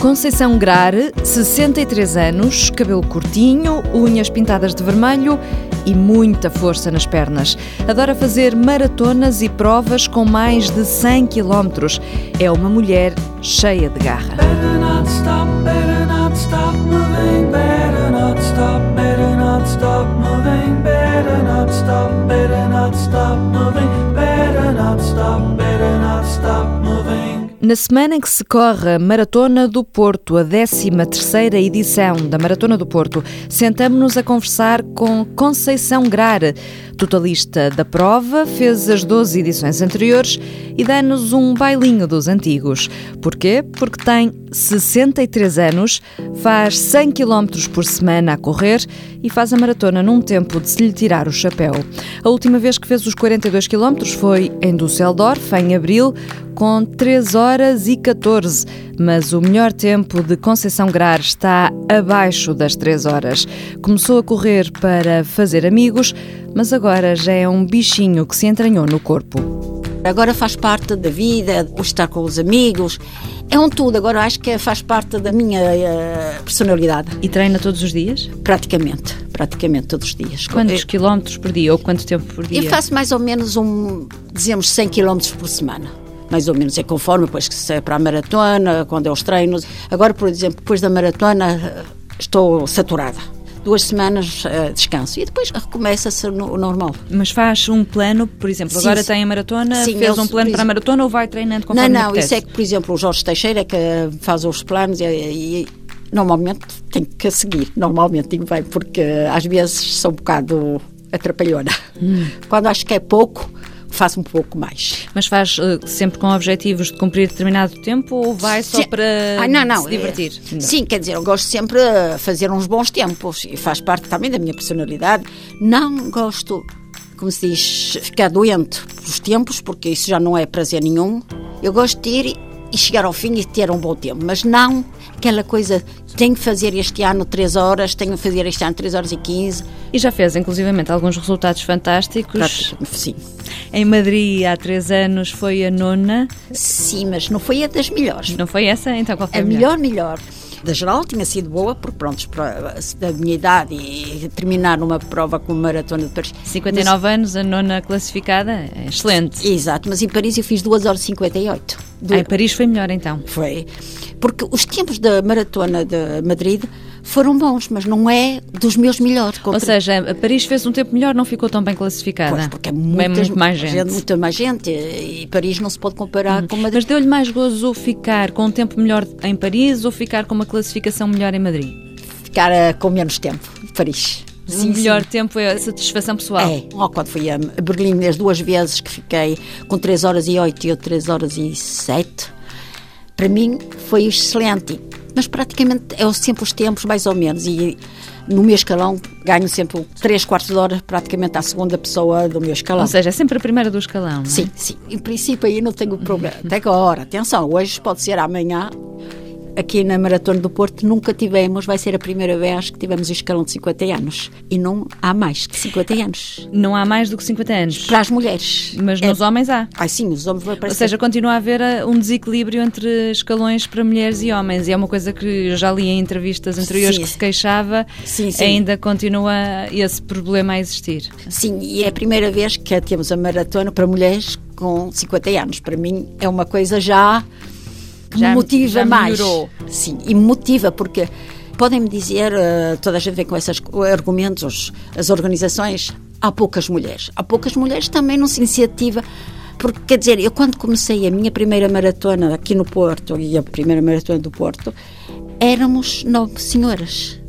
Conceição Grare, 63 anos, cabelo curtinho, unhas pintadas de vermelho e muita força nas pernas. Adora fazer maratonas e provas com mais de 100 quilómetros. É uma mulher cheia de garra. Na semana em que se corre a Maratona do Porto, a 13ª edição da Maratona do Porto, sentamos-nos a conversar com Conceição Grare, totalista da prova, fez as 12 edições anteriores e dá-nos um bailinho dos antigos. Porquê? Porque tem 63 anos, faz 100 km por semana a correr e faz a maratona num tempo de se lhe tirar o chapéu. A última vez que fez os 42 km foi em Düsseldorf, em abril, com 3 horas e 14, mas o melhor tempo de Conceição Grar está abaixo das 3 horas. Começou a correr para fazer amigos, mas agora já é um bichinho que se entranhou no corpo. Agora faz parte da vida, o estar com os amigos, é um tudo. Agora acho que faz parte da minha eh, personalidade, E treina todos os dias? praticamente, praticamente todos os dias. Quantos Eu, quilómetros por dia ou quanto tempo por dia? eu faço mais ou menos um, dizemos 100 km por semana. Mais ou menos, é conforme, depois que se é para a maratona, quando é os treinos. Agora, por exemplo, depois da maratona, eh, estou saturada. Duas semanas eh, descanso e depois recomeça-se no- o normal. Mas faz um plano, por exemplo, Sim, agora tem a maratona, Sim, fez eu- um plano por para a maratona ou vai treinando conforme Não, não, isso é que, por exemplo, o Jorge Teixeira que faz os planos e, e- normalmente tem que seguir, normalmente digo bem, porque às vezes sou um bocado atrapalhona. Hum. Quando acho que é pouco, faço um pouco mais. Mas faz eh, sempre com objetivos de cumprir determinado tempo ou vai só Sim. para Ah, não, não, se divertir? é- sim, quer dizer, eu gosto sempre de fazer uns bons tempos e faz parte também da minha personalidade. Não gosto, como se diz, ficar doente pelos tempos, porque isso já não é prazer nenhum. Eu gosto de ir e chegar ao fim e ter um bom tempo, mas não aquela coisa, tenho que fazer este ano 3 horas, tenho que fazer este ano 3 horas e 15. E já fez, inclusivamente, alguns resultados fantásticos. Sim. Em Madrid, há três anos, foi a nona. Sim, mas não foi a das melhores. Não foi essa? Então qual foi A a melhor, melhor. Da geral tinha sido boa, porque pronto, da minha idade e terminar numa prova com maratona de Paris. 59 anos, a nona classificada. É excelente. Mas- exato, mas em Paris eu fiz 2 horas e 58. Ah, em Paris foi melhor, então. Foi. Porque os tempos da maratona de Madrid foram bons, mas não é dos meus melhores. Ou seja, a Paris fez um tempo melhor, não ficou tão bem classificada. Pois, porque é muitas, muito mais gente. Muita mais gente. E Paris não se pode comparar com Madrid. Mas deu-lhe mais gozo ficar com um tempo melhor em Paris ou ficar com uma classificação melhor em Madrid? Ficar eh, com menos tempo, Paris. O melhor tempo é a satisfação pessoal. É, ó, quando fui a Berlim as duas vezes que fiquei com 3 horas e 8 e eu 3 horas e 7, para mim foi excelente. Mas praticamente é sempre os tempos, mais ou menos. E no meu escalão ganho sempre 3 quartos de hora, praticamente à segunda pessoa do meu escalão. Ou seja, é sempre a primeira do escalão. é? Sim, sim. Em princípio aí não tenho problema. Até agora, atenção, hoje pode ser amanhã. Aqui na Maratona do Porto nunca tivemos, vai ser a primeira vez que tivemos escalão de 50 anos. E não há mais que 50 anos. Não há mais do que 50 anos. Para as mulheres. Mas É- nos homens há. Ai sim, os homens vão Ou aparecer. seja, continua a haver ah, um desequilíbrio entre escalões para mulheres e homens. E é uma coisa que eu já li em entrevistas anteriores Sim. que se queixava. Sim, sim. Ainda continua esse problema a existir. Sim, e é a primeira vez que temos a maratona para mulheres com 50 anos. Para mim é uma coisa já que Já- me motiva já mais. melhorou. Sim, e me motiva porque podem-me dizer, eh, toda a gente vem com esses argumentos, os- as organizações, há poucas mulheres. Há poucas mulheres também não se iniciativa. Porque, quer dizer, eu quando comecei a minha primeira maratona aqui no Porto, e a primeira maratona do Porto, éramos nove senhoras.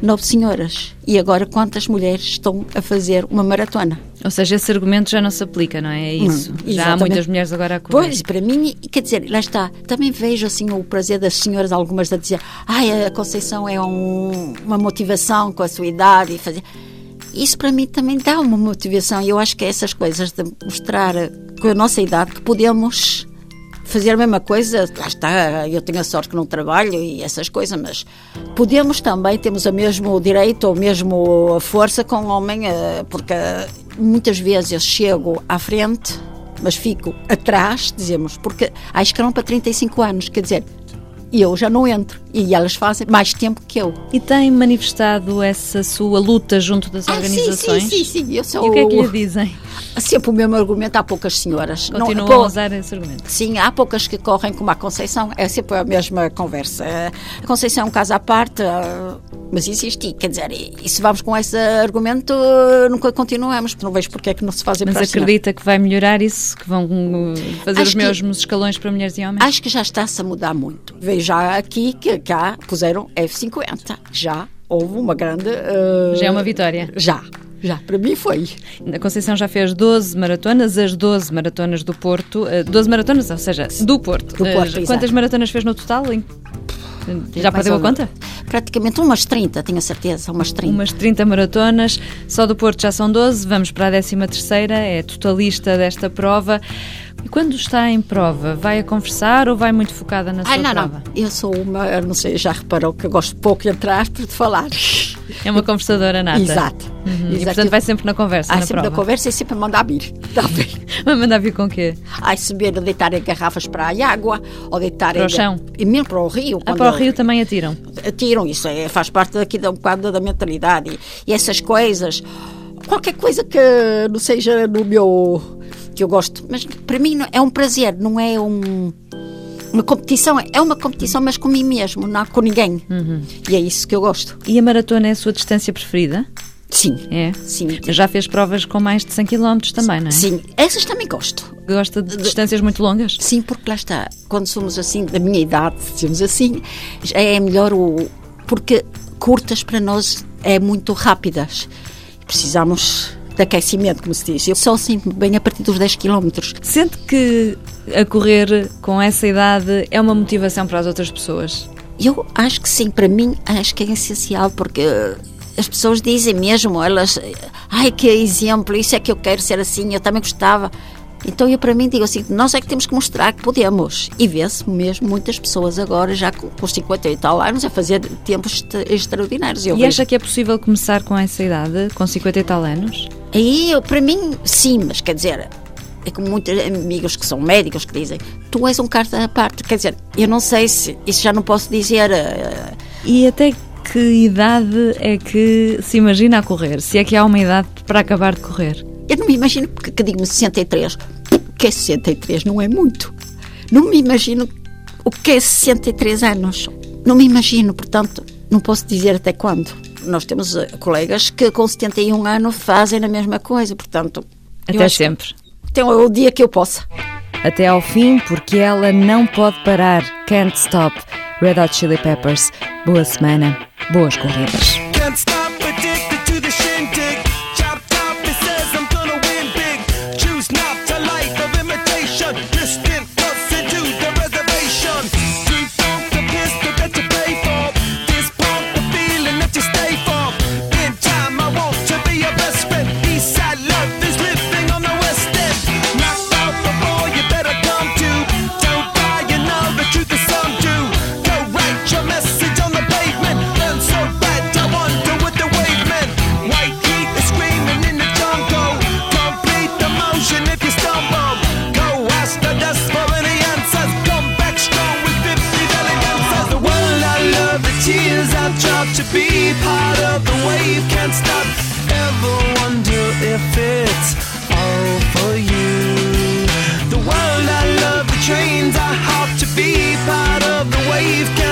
Nove senhoras. E agora quantas mulheres estão a fazer uma maratona? Ou seja, esse argumento já não se aplica, não é? É isso. Hum, já há muitas mulheres agora a correr. Pois, para mim, quer dizer, lá está, também vejo assim o prazer das senhoras, algumas a dizer, ai, a Conceição é um- uma motivação com a sua idade e fazer. Isso para mim também dá uma motivação e eu acho que é essas coisas de mostrar com a nossa idade que podemos fazer a mesma coisa, lá está, eu tenho a sorte que não trabalho e essas coisas, mas podemos também, temos o mesmo direito ou mesmo a força com o homem, eh, porque muitas vezes eu chego à frente, mas fico atrás, dizemos, porque há escalão para 35 anos, quer dizer, e eu já não entro. E elas fazem mais tempo que eu. E tem manifestado essa sua luta junto das Ah, organizações? sim, sim, sim, sim. Eu sou E o que é que lhe dizem? sempre o mesmo argumento. Há poucas senhoras. Não- Continuam pô, a usar esse argumento. Sim, há poucas que correm como a Conceição, é sempre a mesma conversa. A Conceição é um caso à parte, mas e, quer dizer, e, se vamos com esse argumento, nunca continuamos, não vejo porque é que não se fazem Mas acredita que vai melhorar isso? Que vão uh, fazer Acho os que- mesmos escalões para mulheres e homens? Acho que já está-se a mudar muito. Vejo já aqui que cá puseram F50, já houve uma grande... ah, Já é uma vitória. Já, já, para mim foi. A Conceição já fez 12 maratonas, as 12 maratonas do Porto. eh, 12 maratonas, ou seja, do Porto. Do Porto, Quantas exato. maratonas fez no total? Já perdeu a conta? Praticamente umas 30, tenho a certeza, umas 30. Umas 30 maratonas, só do Porto já são 12, vamos para a 13 terceira, é totalista desta prova. E quando está em prova, vai a conversar ou vai muito focada na sua Ai, não, prova? não. Eu sou uma, não sei, já reparou que eu gosto pouco, entre aspas, de falar. É uma conversadora nata. Exato. Uhum. E portanto vai sempre na conversa, Ai, na sempre na prova. conversa e sempre a mandar vir. Está bem. Vai mandar vir com o quê? Ai, deitar em garrafas para a água, ou deitar Para o chão? E mesmo para o rio. Ah, para o Rio também atiram. Atiram, isso é, faz parte daqui da, um bocado da mentalidade. E, e essas coisas, qualquer coisa que não seja no meu. que eu gosto. Mas para mim é um prazer, não é um. Uma competição, é uma competição, mas comigo mesmo, não com ninguém. Uhum. E é isso que eu gosto. E a maratona é a sua distância preferida? Sim. É? Sim. Já fez provas com mais de 100 km também, não é? Sim, essas também gosto. Gosta de distâncias muito longas? Sim, porque lá está, quando somos assim, da minha idade, dizemos assim, é melhor o. Porque curtas para nós é muito rápidas. Precisamos de aquecimento, como se diz. Eu só sinto bem a partir dos 10 km. Sente que a correr com essa idade é uma motivação para as outras pessoas? Eu acho que sim, para mim acho que é essencial, porque as pessoas dizem mesmo, elas, ai que exemplo, isso é que eu quero ser assim, eu também gostava. Então eu para mim digo assim, nós é que temos que mostrar que podemos. E vê-se mesmo muitas pessoas agora, já com, com 50 e tal anos, a fazer tempos extra- extraordinários. Eu e vejo. acha que é possível começar com essa idade, com 50 e tal anos? Aí, eu, para mim, sim, mas quer dizer, é como muitos amigos que são médicos que dizem, tu és um carta à parte. Quer dizer, eu não sei se, isso já não posso dizer. eh, E até que idade é que se imagina a correr? Se é que há uma idade para acabar de correr? Eu não me imagino, porque que digo-me 63. O que é 63? Não é muito. Não me imagino o que é 63 anos. Não me imagino, portanto, não posso dizer até quando. Nós temos eh, colegas que com 71 anos fazem a mesma coisa, portanto. Até acho que sempre. Tem o dia que eu possa. Até ao fim, porque ela não pode parar. Can't stop. Red Hot Chili Peppers. Boa semana. Boas corridas.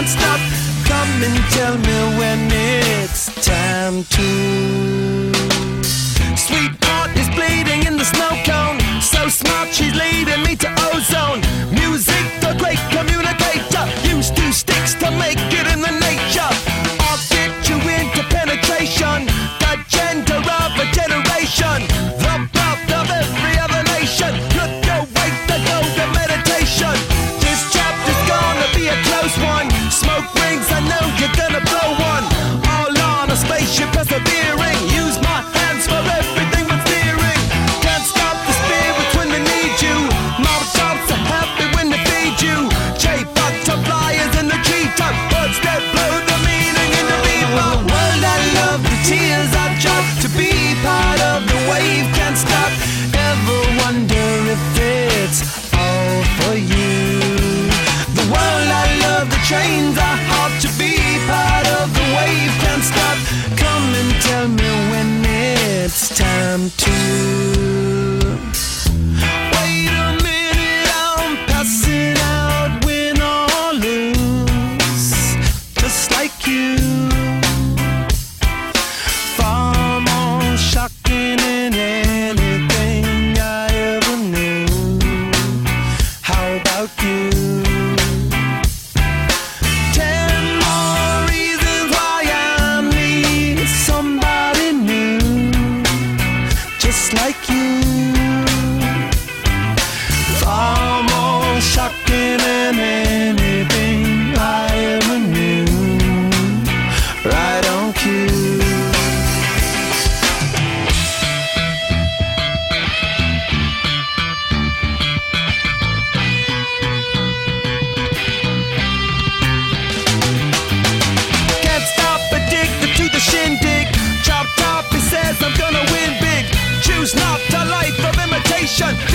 Can't stop. Come and tell me when it's time to. Sweetheart is bleeding in the snow cone. So smart, she's leading me to ozone. Music, the great communicator. Use two sticks to make it in the time to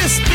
this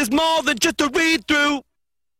is more than just a read through.